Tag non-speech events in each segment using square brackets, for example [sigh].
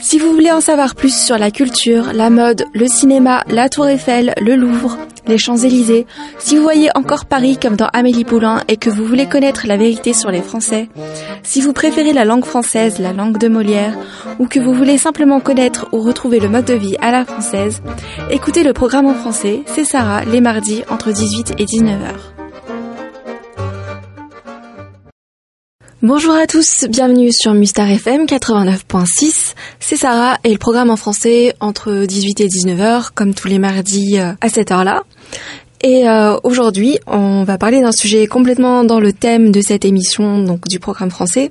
Si vous voulez en savoir plus sur la culture, la mode, le cinéma, la Tour Eiffel, le Louvre, les Champs-Élysées, si vous voyez encore Paris comme dans Amélie Poulain et que vous voulez connaître la vérité sur les Français, si vous préférez la langue française, la langue de Molière, ou que vous voulez simplement connaître ou retrouver le mode de vie à la française, écoutez le programme en français, c'est Sarah, les mardis entre 18 et 19h. Bonjour à tous, bienvenue sur Mustar FM 89.6. C'est Sarah et le programme en français entre 18 et 19h, comme tous les mardis euh, à cette heure-là. Et euh, aujourd'hui, on va parler d'un sujet complètement dans le thème de cette émission, donc du programme français,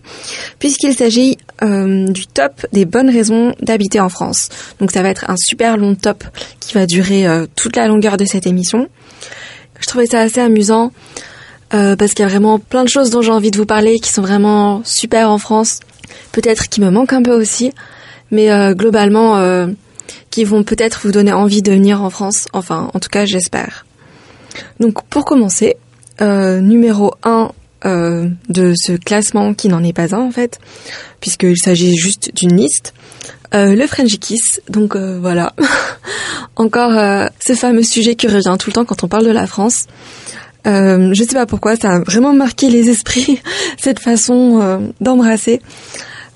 puisqu'il s'agit euh, du top des bonnes raisons d'habiter en France. Donc ça va être un super long top qui va durer toute la longueur de cette émission. Je trouvais ça assez amusant euh, parce qu'il y a vraiment plein de choses dont j'ai envie de vous parler qui sont vraiment super en France. Peut-être qui me manquent un peu aussi, mais euh, globalement euh, qui vont peut-être vous donner envie de venir en France. Enfin, en tout cas, j'espère. Donc pour commencer, numéro 1 de ce classement qui n'en est pas un en fait, puisqu'il s'agit juste d'une liste. le French Kiss, donc voilà, [laughs] encore ce fameux sujet qui revient tout le temps quand on parle de la France. Euh, je sais pas pourquoi, ça a vraiment marqué les esprits [laughs] cette façon euh, d'embrasser.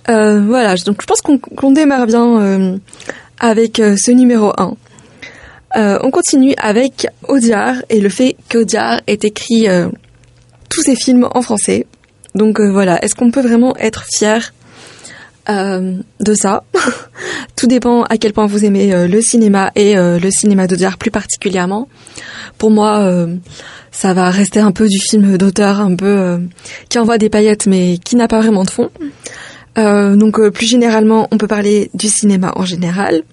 Euh, voilà, donc je pense qu'on démarre bien euh, avec ce numéro 1. on continue avec Audiard et le fait qu'Audiard ait écrit tous ses films en français. Donc voilà, est-ce qu'on peut vraiment être fier de ça? [laughs] Tout dépend à quel point vous aimez le cinéma et le cinéma d'Audiard plus particulièrement. Pour moi, ça va rester un peu du film d'auteur, un peu euh, qui envoie des paillettes mais qui n'a pas vraiment de fond. Euh, donc euh, plus généralement, on peut parler du cinéma en général.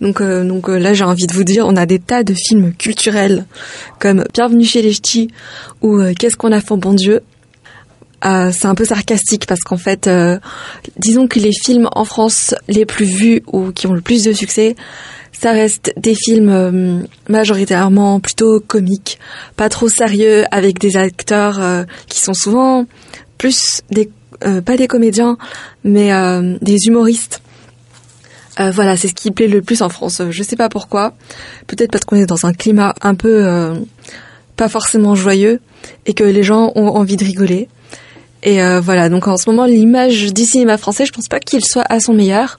Donc, donc là, j'ai envie de vous dire, on a des tas de films culturels comme Bienvenue chez les Ch'tis ou Qu'est-ce qu'on a fait bon Dieu. c'est un peu sarcastique parce qu'en fait, disons que les films en France les plus vus ou qui ont le plus de succès, ça reste des films euh, majoritairement plutôt comiques, pas trop sérieux, avec des acteurs euh, qui sont souvent plus des euh, pas des comédiens, mais des humoristes. voilà, c'est ce qui plaît le plus en France. Je sais pas pourquoi. Peut-être parce qu'on est dans un climat un peu pas forcément joyeux et que les gens ont envie de rigoler. Et voilà, donc en ce moment, l'image du cinéma français, je pense pas qu'il soit à son meilleur.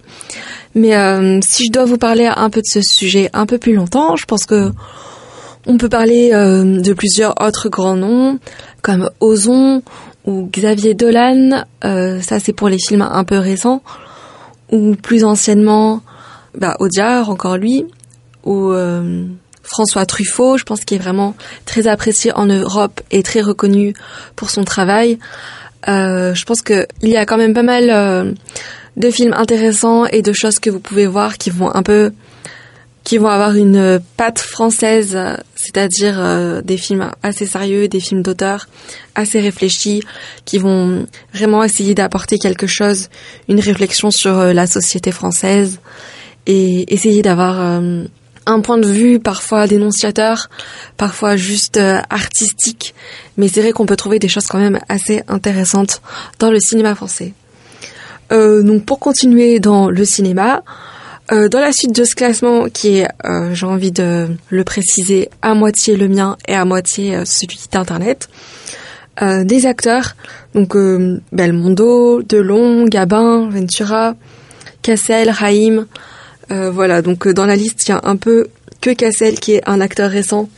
Mais euh, si je dois vous parler un peu de ce sujet un peu plus longtemps, je pense que on peut parler euh, de plusieurs autres grands noms comme Ozon ou Xavier Dolan. Euh, ça, c'est pour les films un peu récents. Ou plus anciennement, bah, Audiard, encore lui. Ou François Truffaut, je pense qu'il est vraiment très apprécié en Europe et très reconnu pour son travail. Je pense qu'il y a quand même pas mal de films intéressants et de choses que vous pouvez voir qui vont un peu qui vont avoir une patte française, c'est-à-dire euh, des films assez sérieux, des films d'auteur assez réfléchis, qui vont vraiment essayer d'apporter quelque chose, une réflexion sur euh, la société française et essayer d'avoir euh, un point de vue parfois dénonciateur, parfois juste artistique, mais c'est vrai qu'on peut trouver des choses quand même assez intéressantes dans le cinéma français. Euh, donc pour continuer dans le cinéma, euh, dans la suite de ce classement qui est, euh, j'ai envie de le préciser, à moitié le mien et à moitié celui d'internet, des acteurs, donc Belmondo, Delon, Gabin, Ventura, Cassel, Raïm, voilà, donc dans la liste il y a un peu que Cassel qui est un acteur récent,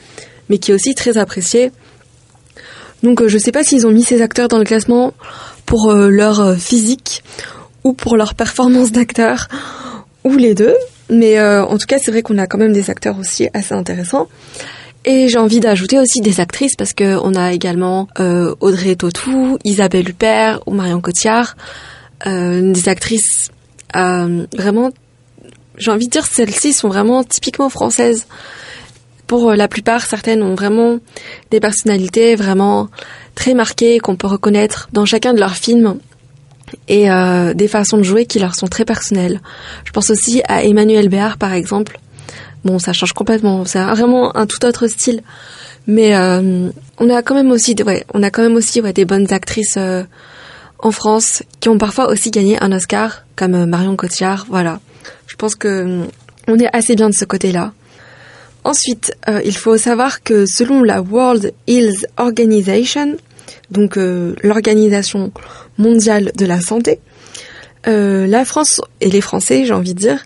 mais qui est aussi très apprécié. Donc je sais pas s'ils ont mis ces acteurs dans le classement pour leur physique ou pour leur performance d'acteur, ou les deux. Mais euh, en tout cas, c'est vrai qu'on a quand même des acteurs aussi assez intéressants. Et j'ai envie d'ajouter aussi des actrices parce que on a également euh, Audrey Tautou, Isabelle Huppert ou Marion Cotillard, euh, des actrices vraiment. J'ai envie de dire celles-ci sont vraiment typiquement françaises. Pour la plupart, certaines ont vraiment des personnalités vraiment très marquées qu'on peut reconnaître dans chacun de leurs films et euh, des façons de jouer qui leur sont très personnelles. Je pense aussi à Emmanuel Béard par exemple. Bon, ça change complètement, c'est vraiment un tout autre style. Mais euh, on a quand même aussi, ouais, on a quand même aussi ouais, des bonnes actrices euh, en France qui ont parfois aussi gagné un Oscar, comme Marion Cotillard. Voilà. Je pense que hum, on est assez bien de ce côté-là. Ensuite, euh, il faut savoir que selon la World Health Organization, donc euh, l'organisation mondiale de la santé, euh, la France et les Français, j'ai envie de dire,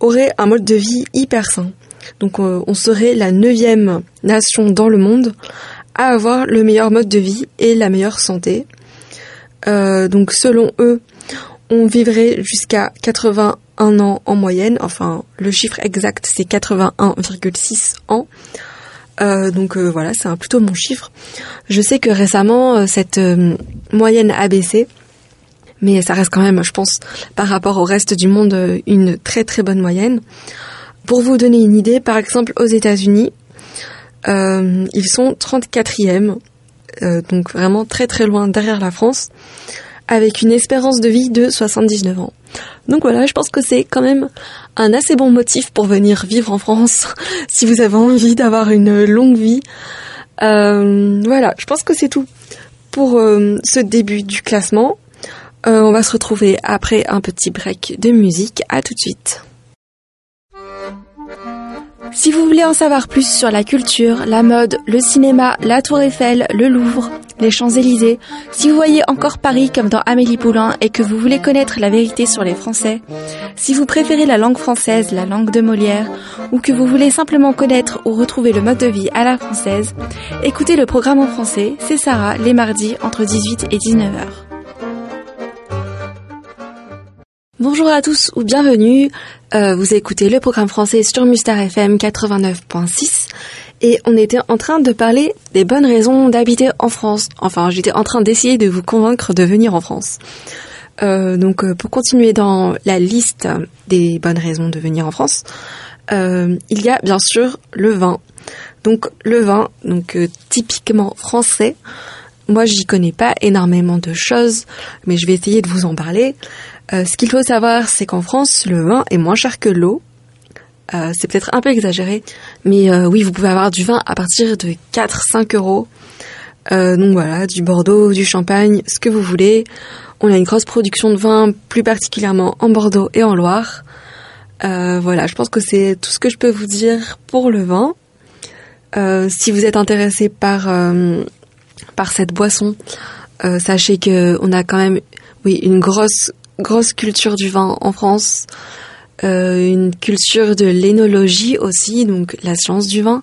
auraient un mode de vie hyper sain. Donc on serait la neuvième nation dans le monde à avoir le meilleur mode de vie et la meilleure santé. donc selon eux, on vivrait jusqu'à 81 ans en moyenne. Enfin, le chiffre exact, c'est 81,6 ans. Euh, donc euh, voilà, c'est plutôt mon chiffre. Je sais que récemment, euh, cette moyenne a baissé, mais ça reste quand même, je pense, par rapport au reste du monde, une très très bonne moyenne. Pour vous donner une idée, par exemple, aux États-Unis, ils sont 34e, donc vraiment très très loin derrière la France avec une espérance de vie de 79 ans. Donc voilà, je pense que c'est quand même un assez bon motif pour venir vivre en France [laughs] si vous avez envie d'avoir une longue vie. Euh, voilà, je pense que c'est tout pour euh, ce début du classement. Euh, on va se retrouver après un petit break de musique. À tout de suite. Si vous voulez en savoir plus sur la culture, la mode, le cinéma, la Tour Eiffel, le Louvre, les Champs-Élysées, si vous voyez encore Paris comme dans Amélie Poulain et que vous voulez connaître la vérité sur les Français, si vous préférez la langue française, la langue de Molière, ou que vous voulez simplement connaître ou retrouver le mode de vie à la française, écoutez le programme en français, c'est Sarah, les mardis entre 18 et 19h. Bonjour à tous ou bienvenue. Euh, vous écoutez le programme français sur Mustar FM 89.6 et on était en train de parler des bonnes raisons d'habiter en France. Enfin, j'étais en train d'essayer de vous convaincre de venir en France. Euh, donc, euh, pour continuer dans la liste des bonnes raisons de venir en France, il y a bien sûr le vin. Donc, le vin, donc typiquement français. Moi, j'y connais pas énormément de choses, mais je vais essayer de vous en parler. Euh, ce qu'il faut savoir, c'est qu'en France, le vin est moins cher que l'eau. Euh, c'est peut-être un peu exagéré, mais euh, oui, vous pouvez avoir du vin à partir de 4-5 euros. donc voilà, du Bordeaux, du Champagne, ce que vous voulez. On a une grosse production de vin, plus particulièrement en Bordeaux et en Loire. voilà, je pense que c'est tout ce que je peux vous dire pour le vin. si vous êtes intéressé par par cette boisson, sachez que on a quand même oui une grosse grosse culture du vin en France, euh, une culture de l'énologie aussi, donc la science du vin.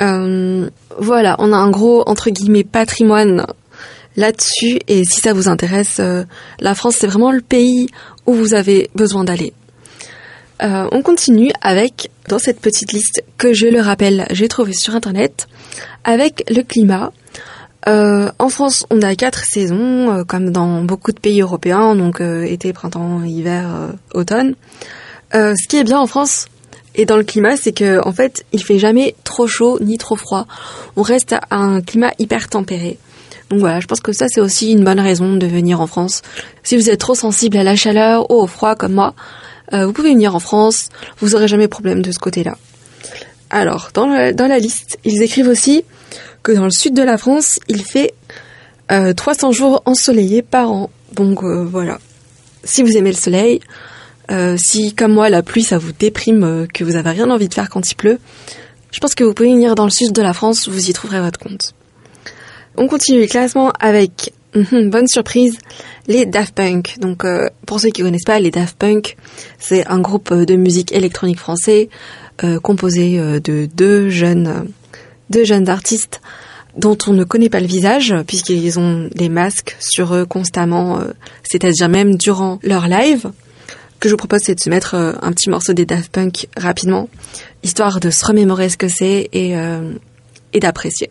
Euh, voilà, on a un gros entre guillemets patrimoine là-dessus et si ça vous intéresse, euh, la France c'est vraiment le pays où vous avez besoin d'aller. on continue avec, dans cette petite liste que je le rappelle, j'ai trouvé sur internet, avec le climat. Euh, en France, on a quatre saisons, euh, comme dans beaucoup de pays européens, donc euh, été, printemps, hiver, automne. ce qui est bien en France et dans le climat, c'est que en fait, il fait jamais trop chaud ni trop froid. On reste à un climat hyper tempéré. Donc voilà, je pense que ça c'est aussi une bonne raison de venir en France. Si vous êtes trop sensible à la chaleur ou au froid comme moi, vous pouvez venir en France, vous aurez jamais problème de ce côté-là. Alors, dans dans la liste, ils écrivent aussi que dans le sud de la France, il fait 300 euh, jours ensoleillés par an. Donc euh, voilà. Si vous aimez le soleil, euh, si comme moi la pluie ça vous déprime, que vous avez rien envie de faire quand il pleut, je pense que vous pouvez venir dans le sud de la France, vous y trouverez votre compte. On continue le classement avec [laughs] bonne surprise, les Daft Punk. Donc pour ceux qui connaissent pas, les Daft Punk, c'est un groupe de musique électronique français composé de deux jeunes deux jeunes artistes dont on ne connaît pas le visage puisqu'ils ont des masques sur eux constamment, euh, c'est-à-dire même durant leur live. Que je vous propose, c'est de se mettre euh, un petit morceau des Daft Punk rapidement, histoire de se remémorer ce que c'est et, euh, et d'apprécier.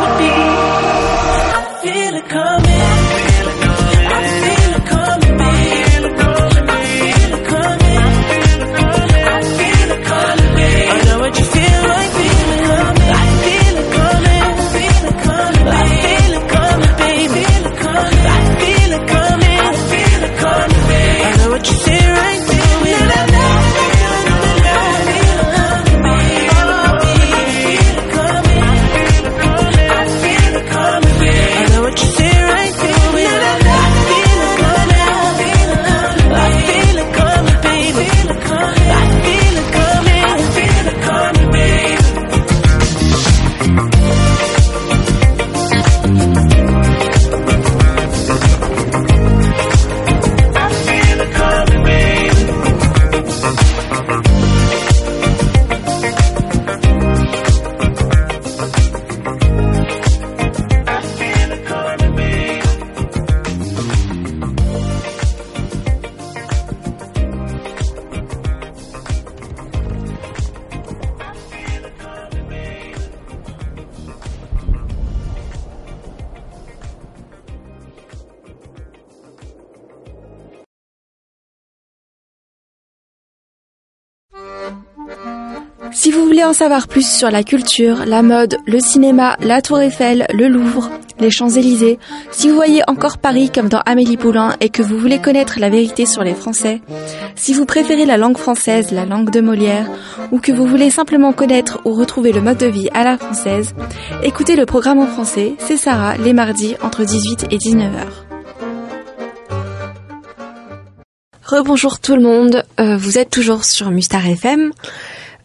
en savoir plus sur la culture, la mode, le cinéma, la Tour Eiffel, le Louvre, les Champs-Élysées, si vous voyez encore Paris comme dans Amélie Poulain et que vous voulez connaître la vérité sur les Français, si vous préférez la langue française, la langue de Molière, ou que vous voulez simplement connaître ou retrouver le mode de vie à la française, écoutez le programme en français, c'est Sarah, les mardis entre 18 et 19h. Rebonjour tout le monde, euh, vous êtes toujours sur Mustar FM.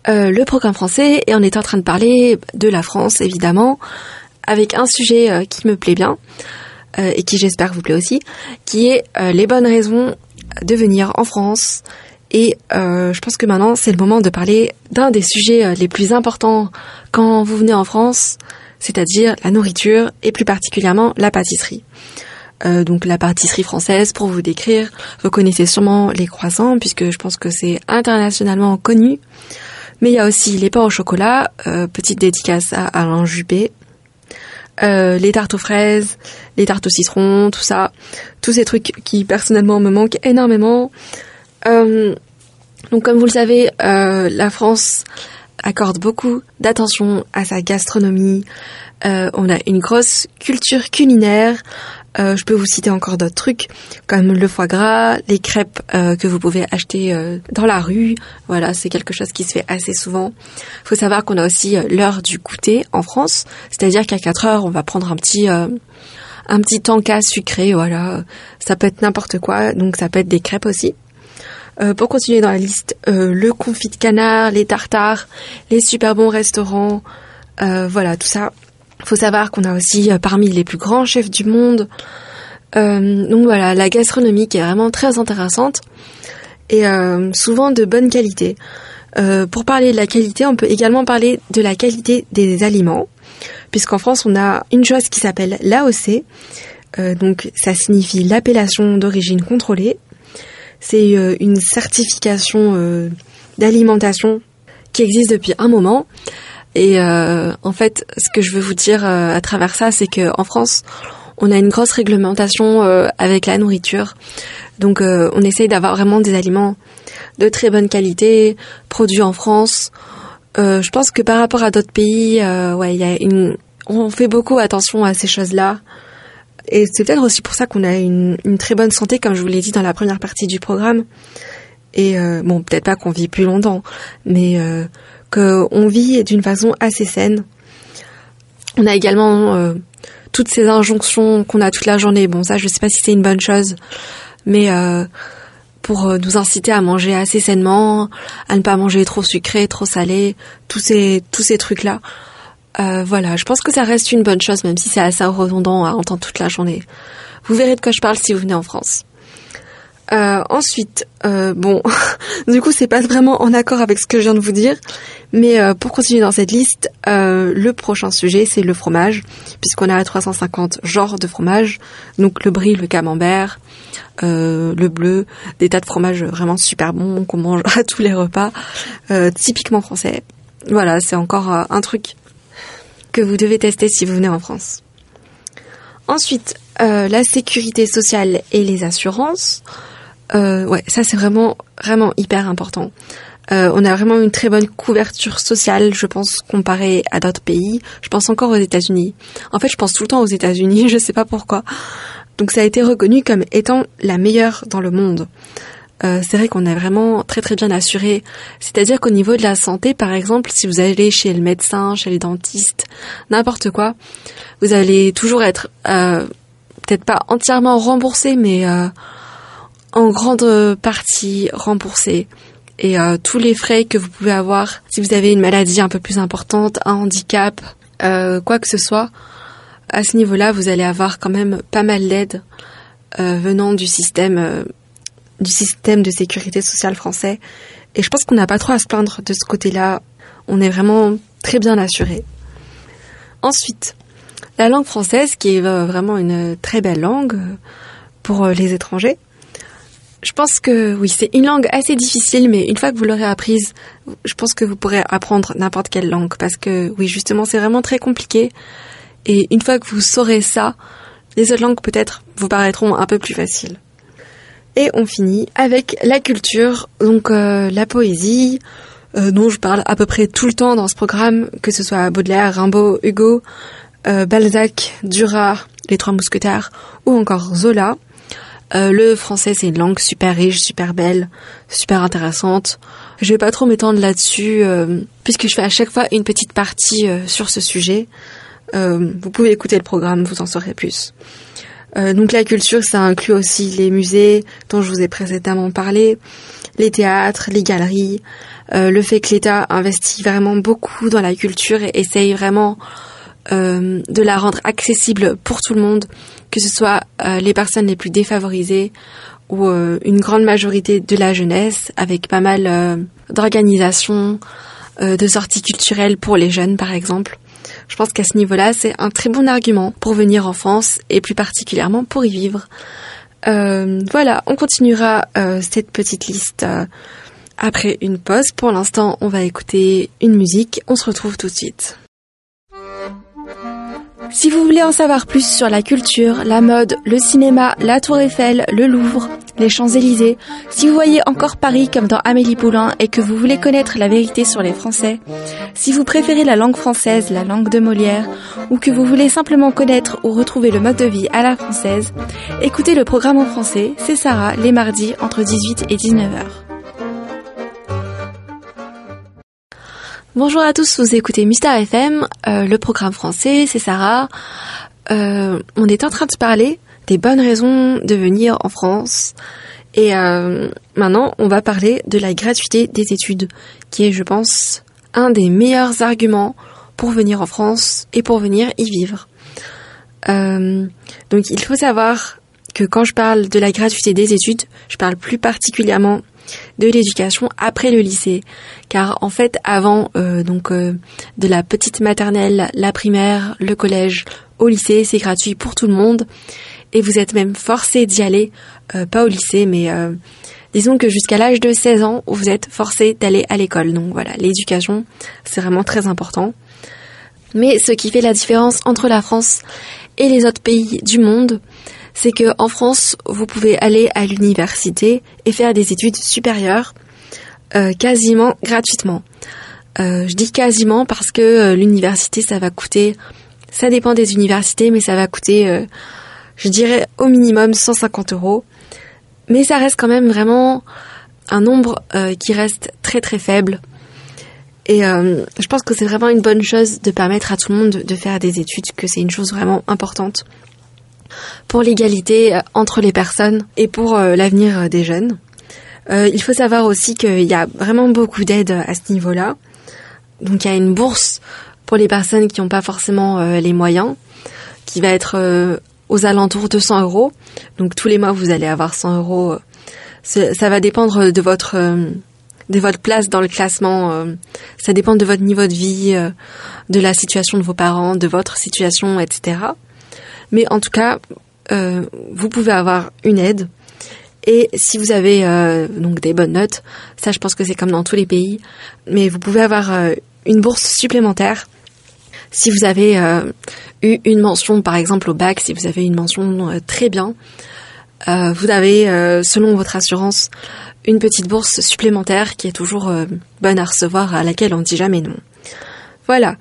Euh, le programme français et on est en train de parler de la France évidemment avec un sujet euh, qui me plaît bien euh, et qui j'espère vous plaît aussi, qui est les bonnes raisons de venir en France. Et je pense que maintenant c'est le moment de parler d'un des sujets les plus importants quand vous venez en France, c'est-à-dire la nourriture et plus particulièrement la pâtisserie. donc la pâtisserie française, pour vous décrire, vous connaissez sûrement les croissants puisque je pense que c'est internationalement connu. Mais il y a aussi les pains au chocolat, euh, petite dédicace à Alain Juppé, euh, les tartes aux fraises, les tartes au citron, tout ça, tous ces trucs qui personnellement me manquent énormément. Euh, donc comme vous le savez, la France accorde beaucoup d'attention à sa gastronomie. on a une grosse culture culinaire. Euh, je peux vous citer encore d'autres trucs comme le foie gras, les crêpes euh, que vous pouvez acheter euh, dans la rue. Voilà, c'est quelque chose qui se fait assez souvent. Il faut savoir qu'on a aussi l'heure du goûter en France, c'est-à-dire qu'à 4 heures, on va prendre un petit un petit tanka sucré. Voilà, ça peut être n'importe quoi, donc ça peut être des crêpes aussi. pour continuer dans la liste, le confit de canard, les tartares, les super bons restaurants, voilà, tout ça, faut savoir qu'on a aussi euh, parmi les plus grands chefs du monde. Euh, donc voilà, la gastronomie qui est vraiment très intéressante et euh, souvent de bonne qualité. pour parler de la qualité, on peut également parler de la qualité des aliments, puisqu'en France, on a une chose qui s'appelle l'AOC. donc ça signifie l'appellation d'origine contrôlée. C'est une certification d'alimentation qui existe depuis un moment et euh, en fait, ce que je veux vous dire euh, à travers ça, c'est qu'en France, on a une grosse réglementation euh, avec la nourriture. Donc, on essaye d'avoir vraiment des aliments de très bonne qualité, produits en France. je pense que par rapport à d'autres pays, ouais, il y a une, on fait beaucoup attention à ces choses-là. Et c'est peut-être aussi pour ça qu'on a une, une, très bonne santé, comme je vous l'ai dit dans la première partie du programme. Et bon, peut-être pas qu'on vit plus longtemps, mais qu'on vit d'une façon assez saine. On a également euh, toutes ces injonctions qu'on a toute la journée. Bon, ça, je sais pas si c'est une bonne chose, mais euh, pour euh, nous inciter à manger assez sainement, à ne pas manger trop sucré, trop salé, tous ces tous ces trucs là. voilà, je pense que ça reste une bonne chose, même si c'est assez redondant à entendre toute la journée. Vous verrez de quoi je parle si vous venez en France. Euh, ensuite, euh, bon, [laughs] du coup, c'est pas vraiment en accord avec ce que je viens de vous dire, mais euh, pour continuer dans cette liste, euh, le prochain sujet, c'est le fromage, puisqu'on a 350 genres de fromage, donc le brie, le camembert, euh, le bleu, des tas de fromages vraiment super bons qu'on mange [laughs] à tous les repas, euh, typiquement français. Voilà, c'est encore un truc que vous devez tester si vous venez en France. Ensuite, la sécurité sociale et les assurances. Euh, ouais, ça c'est vraiment vraiment hyper important. Euh, on a vraiment une très bonne couverture sociale, je pense, comparée à d'autres pays. Je pense encore aux États-Unis. En fait, je pense tout le temps aux États-Unis, [laughs] je sais pas pourquoi. Donc ça a été reconnu comme étant la meilleure dans le monde. Euh, c'est vrai qu'on est vraiment très très bien assuré. C'est-à-dire qu'au niveau de la santé, par exemple, si vous allez chez le médecin, chez les dentistes, n'importe quoi, vous allez toujours être euh, peut-être pas entièrement remboursé, mais euh, en grande partie remboursé. Et euh, tous les frais que vous pouvez avoir, si vous avez une maladie un peu plus importante, un handicap, euh, quoi que ce soit, à ce niveau-là, vous allez avoir quand même pas mal d'aide euh, venant du système, euh, du système de sécurité sociale français. Et je pense qu'on n'a pas trop à se plaindre de ce côté-là. On est vraiment très bien assuré. Ensuite, la langue française, qui est euh, vraiment une très belle langue euh, pour euh, les étrangers. Je pense que oui, c'est une langue assez difficile, mais une fois que vous l'aurez apprise, je pense que vous pourrez apprendre n'importe quelle langue, parce que oui, justement, c'est vraiment très compliqué. Et une fois que vous saurez ça, les autres langues peut-être vous paraîtront un peu plus faciles. Et on finit avec la culture, donc euh, la poésie, euh, dont je parle à peu près tout le temps dans ce programme, que ce soit Baudelaire, Rimbaud, Hugo, euh, Balzac, Duras, les Trois Mousquetaires, ou encore Zola. Euh, le français, c'est une langue super riche, super belle, super intéressante. Je vais pas trop m'étendre là-dessus, euh, puisque je fais à chaque fois une petite partie euh, sur ce sujet. Euh, vous pouvez écouter le programme, vous en saurez plus. Euh, donc la culture, ça inclut aussi les musées dont je vous ai précédemment parlé, les théâtres, les galeries, le fait que l'État investit vraiment beaucoup dans la culture et essaye vraiment euh, de la rendre accessible pour tout le monde, que ce soit euh, les personnes les plus défavorisées ou euh, une grande majorité de la jeunesse, avec pas mal d'organisations, de sorties culturelles pour les jeunes par exemple. Je pense qu'à ce niveau-là, c'est un très bon argument pour venir en France et plus particulièrement pour y vivre. Voilà, on continuera cette petite liste après une pause. Pour l'instant, on va écouter une musique. On se retrouve tout de suite. Si vous voulez en savoir plus sur la culture, la mode, le cinéma, la Tour Eiffel, le Louvre, les Champs-Élysées, si vous voyez encore Paris comme dans Amélie Poulain et que vous voulez connaître la vérité sur les Français, si vous préférez la langue française, la langue de Molière, ou que vous voulez simplement connaître ou retrouver le mode de vie à la française, écoutez le programme en français, c'est Sarah, les mardis entre 18 et 19 Bonjour à tous, vous écoutez Mister FM, euh, le programme français, c'est Sarah. Euh, on est en train de parler des bonnes raisons de venir en France. Et euh, maintenant, on va parler de la gratuité des études, qui est, je pense, un des meilleurs arguments pour venir en France et pour venir y vivre. Euh, donc, il faut savoir que quand je parle de la gratuité des études, je parle plus particulièrement de l'éducation après le lycée, car en fait avant euh, donc euh, de la petite maternelle, la primaire, le collège, au lycée, c'est gratuit pour tout le monde et vous êtes même forcé d'y aller, euh, pas au lycée, mais disons que jusqu'à l'âge de 16 ans, vous êtes forcé d'aller à l'école. Donc voilà, l'éducation, c'est vraiment très important. Mais ce qui fait la différence entre la France et les autres pays du monde, c'est que en France, vous pouvez aller à l'université et faire des études supérieures euh, quasiment gratuitement. Euh, je dis quasiment parce que euh, l'université, ça va coûter, ça dépend des universités, mais ça va coûter, je dirais, au minimum 150 euros. Mais ça reste quand même vraiment un nombre qui reste très très faible. Et je pense que c'est vraiment une bonne chose de permettre à tout le monde de, de faire des études, que c'est une chose vraiment importante pour l'égalité euh, entre les personnes et pour euh, l'avenir euh, des jeunes. Il faut savoir aussi qu'il y a vraiment beaucoup d'aide à ce niveau-là. Donc il y a une bourse pour les personnes qui n'ont pas forcément les moyens, qui va être aux alentours de 100 euros. Donc tous les mois, vous allez avoir 100 euros ça va dépendre de votre de votre place dans le classement. ça dépend de votre niveau de vie, de la situation de vos parents, de votre situation, etc. Mais en tout cas, vous pouvez avoir une aide et si vous avez euh, donc des bonnes notes, ça je pense que c'est comme dans tous les pays, mais vous pouvez avoir euh, une bourse supplémentaire si vous avez euh, eu une mention, par exemple au bac, si vous avez une mention très bien, vous avez, selon votre assurance, une petite bourse supplémentaire qui est toujours bonne à recevoir, à laquelle on ne dit jamais non. Voilà.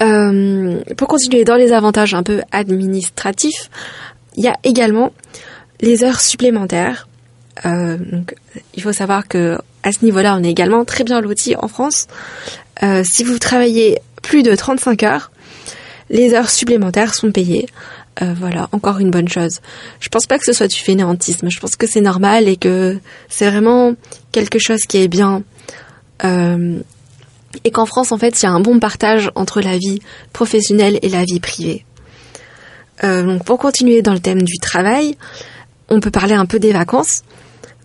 Pour continuer dans les avantages un peu administratifs, il y a également les heures supplémentaires. Euh, il faut savoir que à ce niveau-là, on est également très bien loti en France. Euh, si vous travaillez plus de 35 heures, les heures supplémentaires sont payées. Euh, voilà, encore une bonne chose. Je pense pas que ce soit du fainéantisme. Je pense que c'est normal et que c'est vraiment quelque chose qui est bien. Euh, et qu'en France, en fait, il y a un bon partage entre la vie professionnelle et la vie privée. Euh, donc, pour continuer dans le thème du travail, on peut parler un peu des vacances.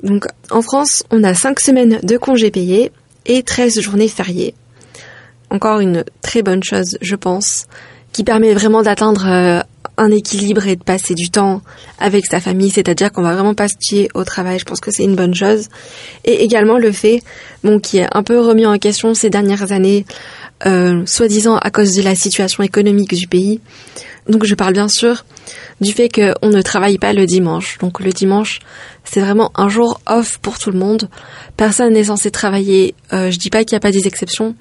Donc en France, on a 5 semaines de congés payés et 13 journées fériées. Encore une très bonne chose, je pense, qui permet vraiment d'atteindre euh, un équilibre et de passer du temps avec sa famille, c'est-à-dire qu'on va vraiment pas se tuer au travail. Je pense que c'est une bonne chose. Et également le fait, bon, qui est un peu remis en question ces dernières années, euh, soi-disant à cause de la situation économique du pays. Donc je parle bien sûr du fait qu'on ne travaille pas le dimanche. Donc le dimanche, c'est vraiment un jour off pour tout le monde. Personne n'est censé travailler. Euh, je dis pas qu'il n'y a pas des exceptions,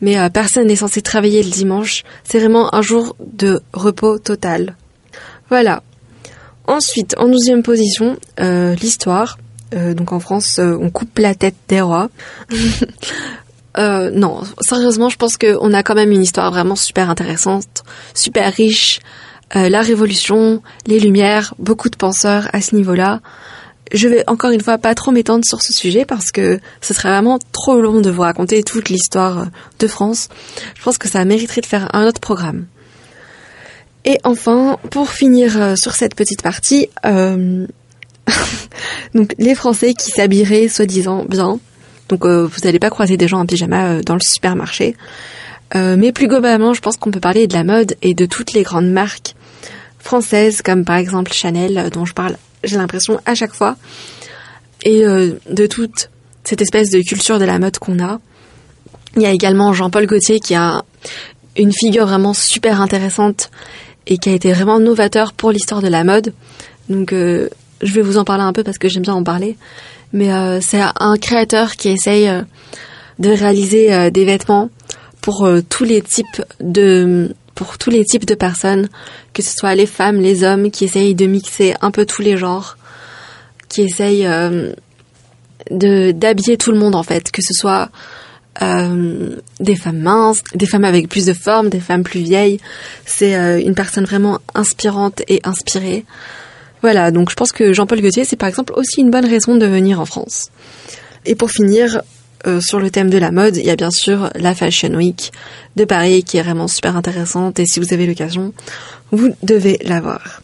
mais euh, personne n'est censé travailler le dimanche. C'est vraiment un jour de repos total. Voilà. Ensuite, en douzième position, euh, l'histoire. Donc en France, on coupe la tête des rois. [laughs] non, sérieusement, je pense qu'on a quand même une histoire vraiment super intéressante, super riche. la Révolution, les Lumières, beaucoup de penseurs à ce niveau-là. Je vais encore une fois pas trop m'étendre sur ce sujet parce que ce serait vraiment trop long de vous raconter toute l'histoire de France. Je pense que ça mériterait de faire un autre programme. Et enfin, pour finir euh, sur cette petite partie, euh, [laughs] donc les Français qui s'habilleraient soi-disant bien. Donc euh, vous n'allez pas croiser des gens en pyjama dans le supermarché. mais plus globalement, je pense qu'on peut parler de la mode et de toutes les grandes marques françaises, comme par exemple Chanel, dont je parle j'ai l'impression à chaque fois, et euh, de toute cette espèce de culture de la mode qu'on a. Il y a également Jean-Paul Gaultier qui a une figure vraiment super intéressante et qui a été vraiment novateur pour l'histoire de la mode. Donc euh, je vais vous en parler un peu parce que j'aime bien en parler. Mais euh, c'est un créateur qui essaye de réaliser des vêtements pour tous les types de pour tous les types de personnes, que ce soit les femmes, les hommes, qui essayent de mixer un peu tous les genres, qui essayent euh, de d'habiller tout le monde en fait, que ce soit euh, des femmes minces, des femmes avec plus de forme, des femmes plus vieilles. C'est euh, une personne vraiment inspirante et inspirée. Voilà, donc je pense que Jean-Paul Gaultier, c'est par exemple aussi une bonne raison de venir en France. Et pour finir, euh, sur le thème de la mode, il y a bien sûr la Fashion Week de Paris qui est vraiment super intéressante et si vous avez l'occasion, vous devez la voir.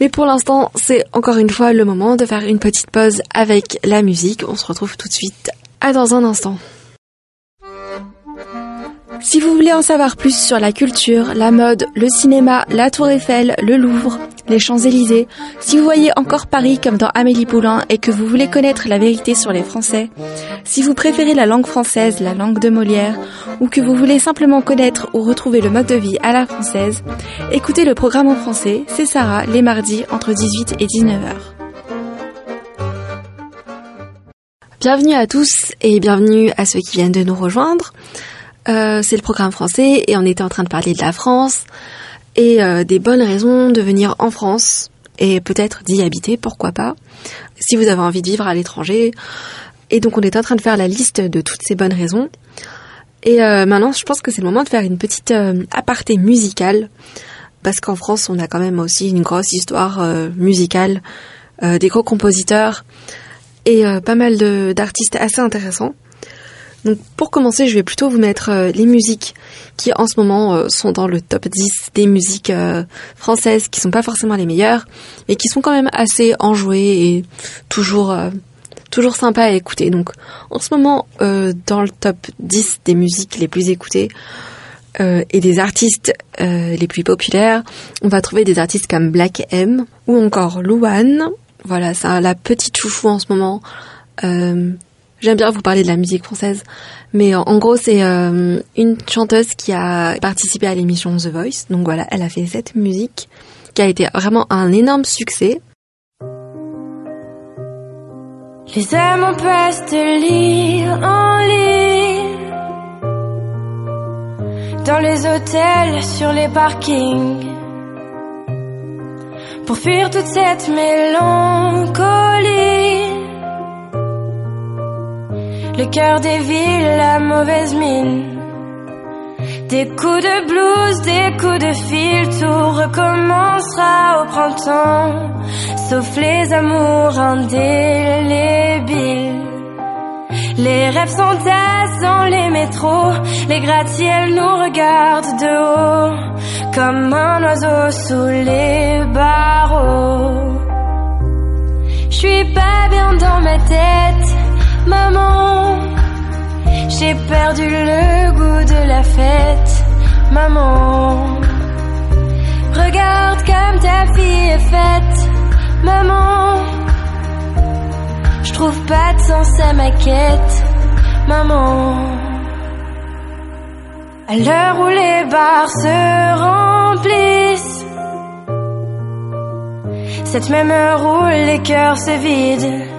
Mais pour l'instant, c'est encore une fois le moment de faire une petite pause avec la musique. On se retrouve tout de suite à dans un instant. Si vous voulez en savoir plus sur la culture, la mode, le cinéma, la Tour Eiffel, le Louvre, les Champs-Élysées, si vous voyez encore Paris comme dans Amélie Poulain et que vous voulez connaître la vérité sur les Français, si vous préférez la langue française, la langue de Molière, ou que vous voulez simplement connaître ou retrouver le mode de vie à la française, écoutez le programme en français, c'est Sarah, les mardis entre 18 et 19h. Bienvenue à tous et bienvenue à ceux qui viennent de nous rejoindre. Euh, c'est le programme français et on était en train de parler de la France et euh, des bonnes raisons de venir en France et peut-être d'y habiter, pourquoi pas, si vous avez envie de vivre à l'étranger. Et donc on est en train de faire la liste de toutes ces bonnes raisons. Et euh, maintenant, je pense que c'est le moment de faire une petite aparté musicale, parce qu'en France, on a quand même aussi une grosse histoire musicale, des gros compositeurs et pas mal d'artistes assez intéressants. Donc pour commencer, je vais plutôt vous mettre euh, les musiques qui en ce moment euh, sont dans le top 10 des musiques euh, françaises qui sont pas forcément les meilleures, mais qui sont quand même assez enjouées et toujours toujours sympa à écouter. Donc en ce moment, dans le top 10 des musiques les plus écoutées et des artistes les plus populaires, on va trouver des artistes comme Black M ou encore Louane. Voilà, c'est la petite chouchou en ce moment. Euh, J'aime bien vous parler de la musique française, mais en gros c'est euh, une chanteuse qui a participé à l'émission The Voice. Donc voilà, elle a fait cette musique qui a été vraiment un énorme succès. Les amants passent de lit en lit Dans les hôtels, sur les parkings Pour fuir toute cette mélancolie Le cœur des villes, la mauvaise mine des coups de blues, des coups de fil, tout recommencera au printemps, sauf les amours indélébiles. Les rêves s'entassent dans les métros, les gratte-ciels nous regardent de haut, comme un oiseau sous les barreaux. Je suis pas bien dans ma tête, maman. J'ai perdu le goût de la fête, maman. Regarde comme ta fille est faite, maman. Je trouve pas de sens à ma quête, maman. À l'heure où les bars se remplissent, cette même heure où les cœurs se vident.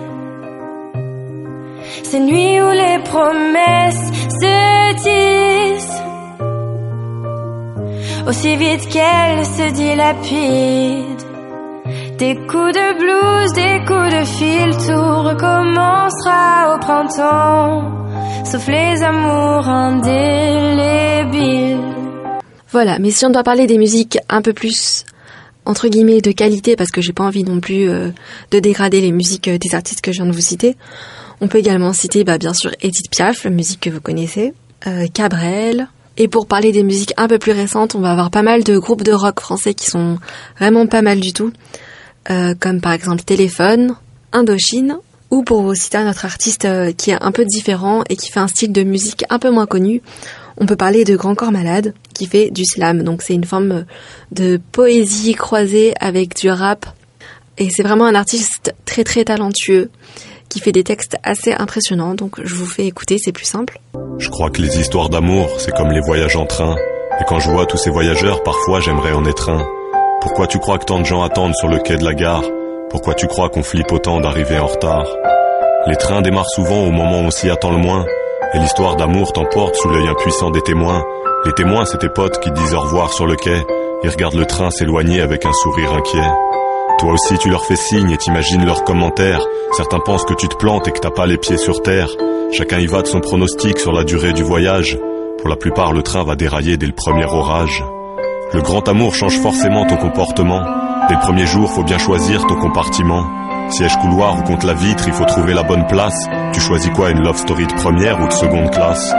Ces nuits où les promesses se disent aussi vite qu'elles se dilapident. Des coups de blues, des coups de fil, tout recommencera au printemps, sauf les amours indélébiles. Voilà, mais si on doit parler des musiques un peu plus entre guillemets de qualité parce que j'ai pas envie non plus euh, de dégrader les musiques euh, des artistes que je viens de vous citer. On peut également citer bah, bien sûr Edith Piaf, la musique que vous connaissez, euh, Cabrel. Et pour parler des musiques un peu plus récentes, on va avoir pas mal de groupes de rock français qui sont vraiment pas mal du tout, euh, comme par exemple Téléphone, Indochine, ou pour vous citer un autre artiste euh, qui est un peu différent et qui fait un style de musique un peu moins connu, on peut parler de Grand Corps Malade, qui fait du slam. Donc c'est une forme de poésie croisée avec du rap. Et c'est vraiment un artiste très très talentueux qui fait des textes assez impressionnants, donc je vous fais écouter, c'est plus simple. Je crois que les histoires d'amour, c'est comme les voyages en train. Et quand je vois tous ces voyageurs, parfois j'aimerais en être un. Pourquoi tu crois que tant de gens attendent sur le quai de la gare? Pourquoi tu crois qu'on flippe autant d'arriver en retard? Les trains démarrent souvent au moment où on s'y attend le moins. Et l'histoire d'amour t'emporte sous l'œil impuissant des témoins. Les témoins, c'est tes potes qui disent au revoir sur le quai. Ils regardent le train s'éloigner avec un sourire inquiet. Toi aussi tu leur fais signe et t'imagines leurs commentaires. Certains pensent que tu te plantes et que t'as pas les pieds sur terre. Chacun y va de son pronostic sur la durée du voyage. Pour la plupart, le train va dérailler dès le premier orage. Le grand amour change forcément ton comportement. Dès le premier jour, faut bien choisir ton compartiment. Siège couloir ou contre la vitre, il faut trouver la bonne place. Tu choisis quoi, une love story de première ou de seconde classe?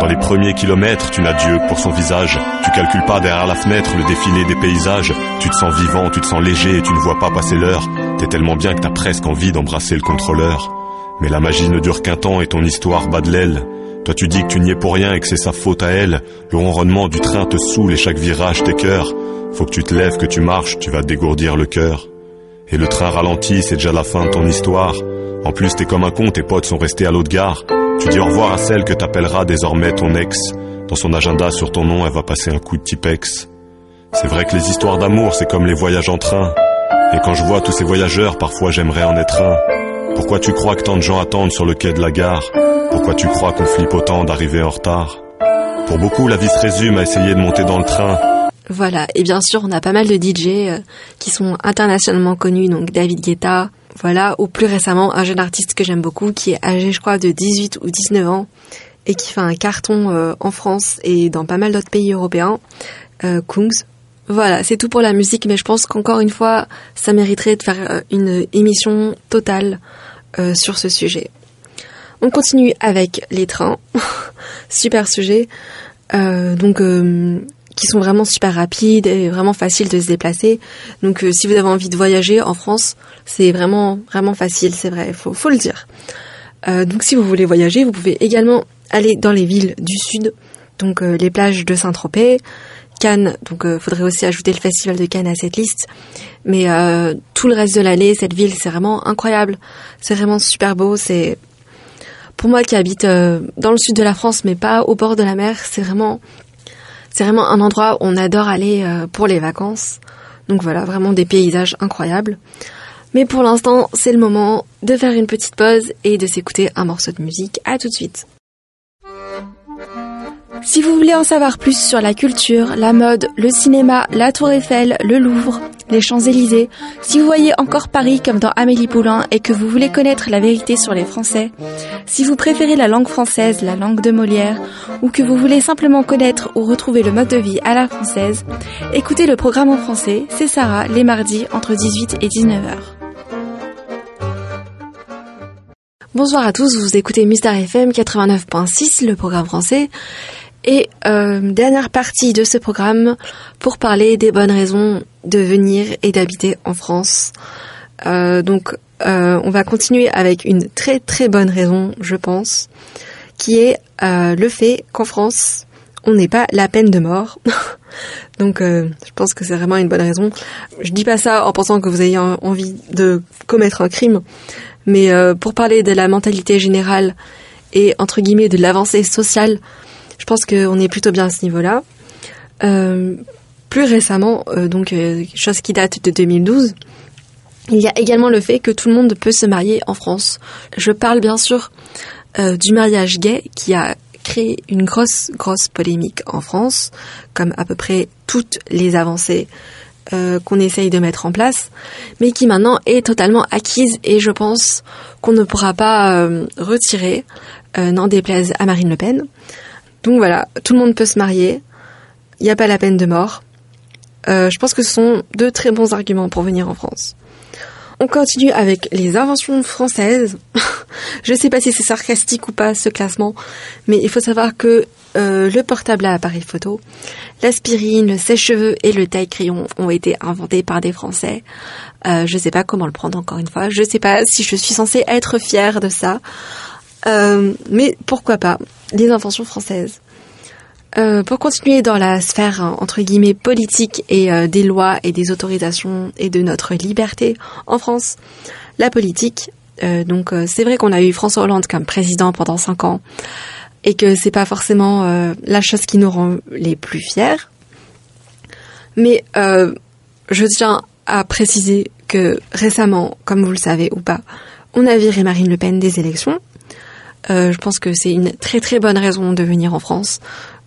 Dans les premiers kilomètres, tu n'as Dieu pour son visage. Tu calcules pas derrière la fenêtre le défilé des paysages. Tu te sens vivant, tu te sens léger et tu ne vois pas passer l'heure. T'es tellement bien que t'as presque envie d'embrasser le contrôleur. Mais la magie ne dure qu'un temps et ton histoire bat de l'aile. Toi tu dis que tu n'y es pour rien et que c'est sa faute à elle. Le ronronnement du train te saoule et chaque virage t'écœure. Faut que tu te lèves, que tu marches, tu vas dégourdir le cœur. Et le train ralentit, c'est déjà la fin de ton histoire. En plus, t'es comme un con, tes potes sont restés à l'autre gare. Tu dis au revoir à celle que t'appelleras désormais ton ex. Dans son agenda sur ton nom, elle va passer un coup de Tipex. C'est vrai que les histoires d'amour, c'est comme les voyages en train. Et quand je vois tous ces voyageurs, parfois j'aimerais en être un. Pourquoi tu crois que tant de gens attendent sur le quai de la gare? Pourquoi tu crois qu'on flippe autant d'arriver en retard? Pour beaucoup, la vie se résume à essayer de monter dans le train. Voilà, et bien sûr, on a pas mal de DJ euh, qui sont internationalement connus, donc David Guetta, voilà, ou plus récemment, un jeune artiste que j'aime beaucoup, qui est âgé, je crois, de 18 ou 19 ans, et qui fait un carton euh, en France et dans pas mal d'autres pays européens, euh, Kungs. Voilà, c'est tout pour la musique, mais je pense qu'encore une fois, ça mériterait de faire euh, une émission totale euh, sur ce sujet. On continue avec les trains. [laughs] Super sujet. Donc, qui sont vraiment super rapides et vraiment faciles de se déplacer. Donc si vous avez envie de voyager en France, c'est vraiment vraiment facile, c'est vrai, faut faut le dire. donc si vous voulez voyager, vous pouvez également aller dans les villes du sud, donc les plages de Saint-Tropez, Cannes, donc il faudrait aussi ajouter le festival de Cannes à cette liste. Mais tout le reste de l'année, cette ville, c'est vraiment incroyable. C'est vraiment super beau. C'est pour moi qui habite euh, dans le sud de la France, mais pas au bord de la mer, c'est vraiment, c'est vraiment un endroit où on adore aller euh, pour les vacances. Donc voilà, vraiment des paysages incroyables. Mais pour l'instant, c'est le moment de faire une petite pause et de s'écouter un morceau de musique. À tout de suite. Si vous voulez en savoir plus sur la culture, la mode, le cinéma, la Tour Eiffel, le Louvre, les Champs-Élysées, si vous voyez encore Paris comme dans Amélie Poulain et que vous voulez connaître la vérité sur les Français, si vous préférez la langue française, la langue de Molière, ou que vous voulez simplement connaître ou retrouver le mode de vie à la française, écoutez le programme en français, c'est Sarah, les mardis entre 18 et 19h. Bonsoir à tous, vous écoutez Mister FM 89.6, le programme français. Et euh, dernière partie de ce programme pour parler des bonnes raisons de venir et d'habiter en France. Euh, donc euh, on va continuer avec une très très bonne raison, je pense, qui est le fait qu'en France, on n'est pas la peine de mort. [laughs] donc je pense que c'est vraiment une bonne raison. Je dis pas ça en pensant que vous ayez envie de commettre un crime, mais pour parler de la mentalité générale et entre guillemets de l'avancée sociale je pense qu'on est plutôt bien à ce niveau-là. Euh, plus récemment, euh, donc euh, chose qui date de 2012, il y a également le fait que tout le monde peut se marier en France. Je parle bien sûr du mariage gay qui a créé une grosse, grosse polémique en France, comme à peu près toutes les avancées qu'on essaye de mettre en place, mais qui maintenant est totalement acquise et je pense qu'on ne pourra pas retirer, n'en déplaise à Marine Le Pen. Donc voilà, tout le monde peut se marier. Il n'y a pas la peine de mort. Euh, je pense que ce sont deux très bons arguments pour venir en France. On continue avec les inventions françaises. [laughs] je ne sais pas si c'est sarcastique ou pas ce classement, mais il faut savoir que euh, le portable à appareil photo, l'aspirine, le sèche-cheveux et le taille-crayon ont été inventés par des Français. Euh, je ne sais pas comment le prendre encore une fois. Je ne sais pas si je suis censée être fière de ça. Euh, mais pourquoi pas les inventions françaises. Euh, pour continuer dans la sphère hein, entre guillemets politique et euh, des lois et des autorisations et de notre liberté en France, la politique. donc c'est vrai qu'on a eu François Hollande comme président pendant cinq ans et que c'est pas forcément la chose qui nous rend les plus fiers. Mais je tiens à préciser que récemment, comme vous le savez ou pas, on a viré Marine Le Pen des élections euh, je pense que c'est une très très bonne raison de venir en France.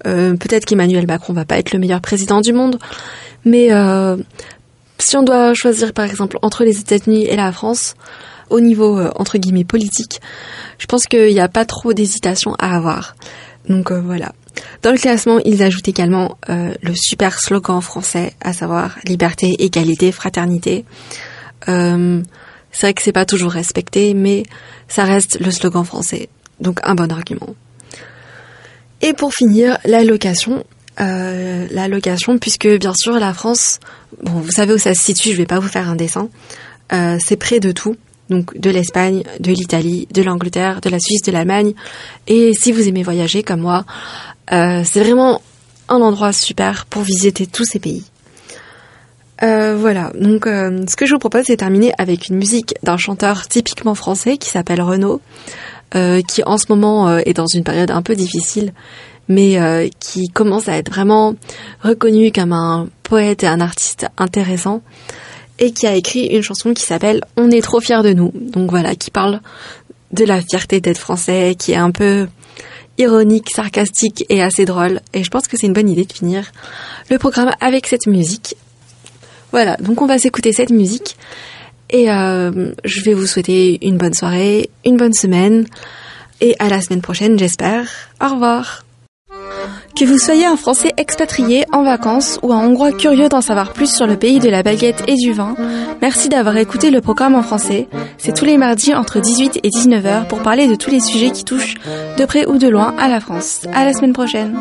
Euh, Peut-être qu'Emmanuel Macron va pas être le meilleur président du monde, mais euh, si on doit choisir par exemple entre les États-Unis et la France, au niveau euh, entre guillemets politique, je pense qu'il n'y a pas trop d'hésitation à avoir. Donc euh, voilà. Dans le classement, ils ajoutent également le super slogan français, à savoir liberté, égalité, fraternité. c'est vrai que c'est pas toujours respecté, mais ça reste le slogan français. Donc un bon argument. Et pour finir, la location. Euh, la location, puisque bien sûr la France, vous savez où ça se situe, je vais pas vous faire un dessin. Euh, c'est près de tout, donc de l'Espagne, de l'Italie, de l'Angleterre, de la Suisse, de l'Allemagne. Et si vous aimez voyager comme moi, euh, c'est vraiment un endroit super pour visiter tous ces pays. Voilà, donc ce que je vous propose, c'est terminer avec une musique d'un chanteur typiquement français qui s'appelle Renaud. Euh, qui en ce moment euh, est dans une période un peu difficile, mais euh, qui commence à être vraiment reconnu comme un poète et un artiste intéressant, et qui a écrit une chanson qui s'appelle On est trop fiers de nous. Donc voilà, qui parle de la fierté d'être français, qui est un peu ironique, sarcastique et assez drôle. Et je pense que c'est une bonne idée de finir le programme avec cette musique. Voilà, donc on va s'écouter cette musique. Et euh, je vais vous souhaiter une bonne soirée, une bonne semaine, et à la semaine prochaine, j'espère. Au revoir. Que vous soyez un Français expatrié en vacances ou un Hongrois curieux d'en savoir plus sur le pays de la baguette et du vin, merci d'avoir écouté le programme en français. C'est tous les mardis entre 18 et 19h pour parler de tous les sujets qui touchent de près ou de loin à la France. À la semaine prochaine.